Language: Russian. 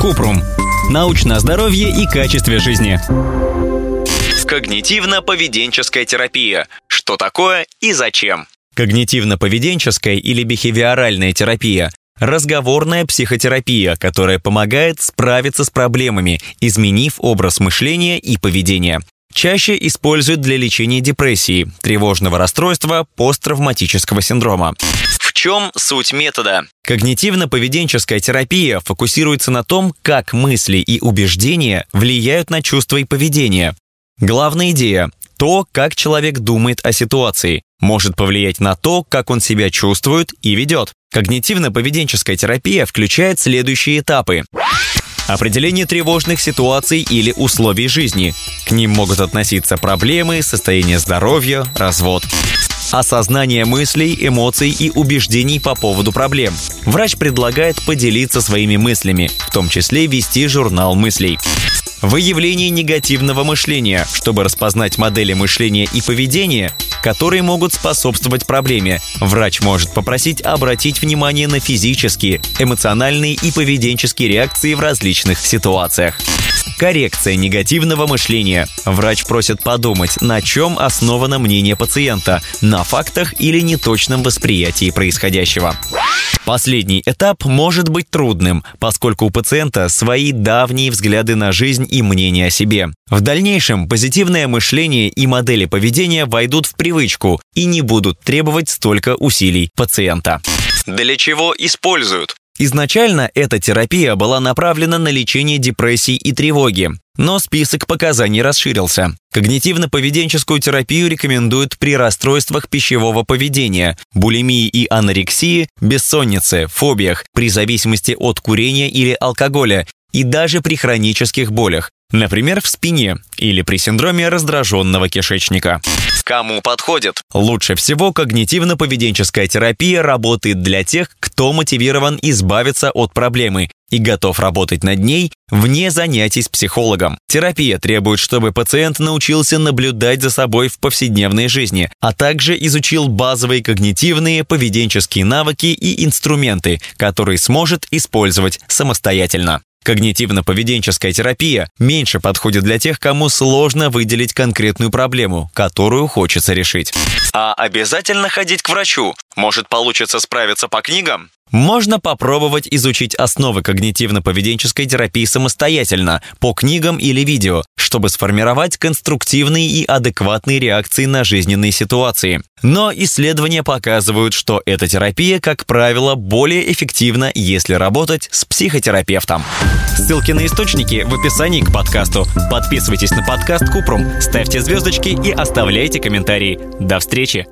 Купрум. Научное здоровье и качестве жизни. Когнитивно-поведенческая терапия. Что такое и зачем? Когнитивно-поведенческая или бихевиоральная терапия Разговорная психотерапия, которая помогает справиться с проблемами, изменив образ мышления и поведения. Чаще используют для лечения депрессии, тревожного расстройства, посттравматического синдрома. В чем суть метода? Когнитивно-поведенческая терапия фокусируется на том, как мысли и убеждения влияют на чувства и поведение. Главная идея – то, как человек думает о ситуации, может повлиять на то, как он себя чувствует и ведет. Когнитивно-поведенческая терапия включает следующие этапы. Определение тревожных ситуаций или условий жизни. К ним могут относиться проблемы, состояние здоровья, развод. Осознание мыслей, эмоций и убеждений по поводу проблем. Врач предлагает поделиться своими мыслями, в том числе вести журнал мыслей. Выявление негативного мышления, чтобы распознать модели мышления и поведения, которые могут способствовать проблеме. Врач может попросить обратить внимание на физические, эмоциональные и поведенческие реакции в различных ситуациях. Коррекция негативного мышления. Врач просит подумать, на чем основано мнение пациента, на фактах или неточном восприятии происходящего. Последний этап может быть трудным, поскольку у пациента свои давние взгляды на жизнь и мнение о себе. В дальнейшем позитивное мышление и модели поведения войдут в привычку и не будут требовать столько усилий пациента. Для чего используют? Изначально эта терапия была направлена на лечение депрессии и тревоги, но список показаний расширился. Когнитивно-поведенческую терапию рекомендуют при расстройствах пищевого поведения, булимии и анорексии, бессоннице, фобиях, при зависимости от курения или алкоголя и даже при хронических болях, например, в спине или при синдроме раздраженного кишечника. Кому подходит? Лучше всего когнитивно-поведенческая терапия работает для тех, кто мотивирован избавиться от проблемы и готов работать над ней вне занятий с психологом. Терапия требует, чтобы пациент научился наблюдать за собой в повседневной жизни, а также изучил базовые когнитивные, поведенческие навыки и инструменты, которые сможет использовать самостоятельно. Когнитивно-поведенческая терапия меньше подходит для тех, кому сложно выделить конкретную проблему, которую хочется решить. А обязательно ходить к врачу? Может, получится справиться по книгам? Можно попробовать изучить основы когнитивно-поведенческой терапии самостоятельно, по книгам или видео, чтобы сформировать конструктивные и адекватные реакции на жизненные ситуации. Но исследования показывают, что эта терапия, как правило, более эффективна, если работать с психотерапевтом. Ссылки на источники в описании к подкасту. Подписывайтесь на подкаст Купрум, ставьте звездочки и оставляйте комментарии. До встречи!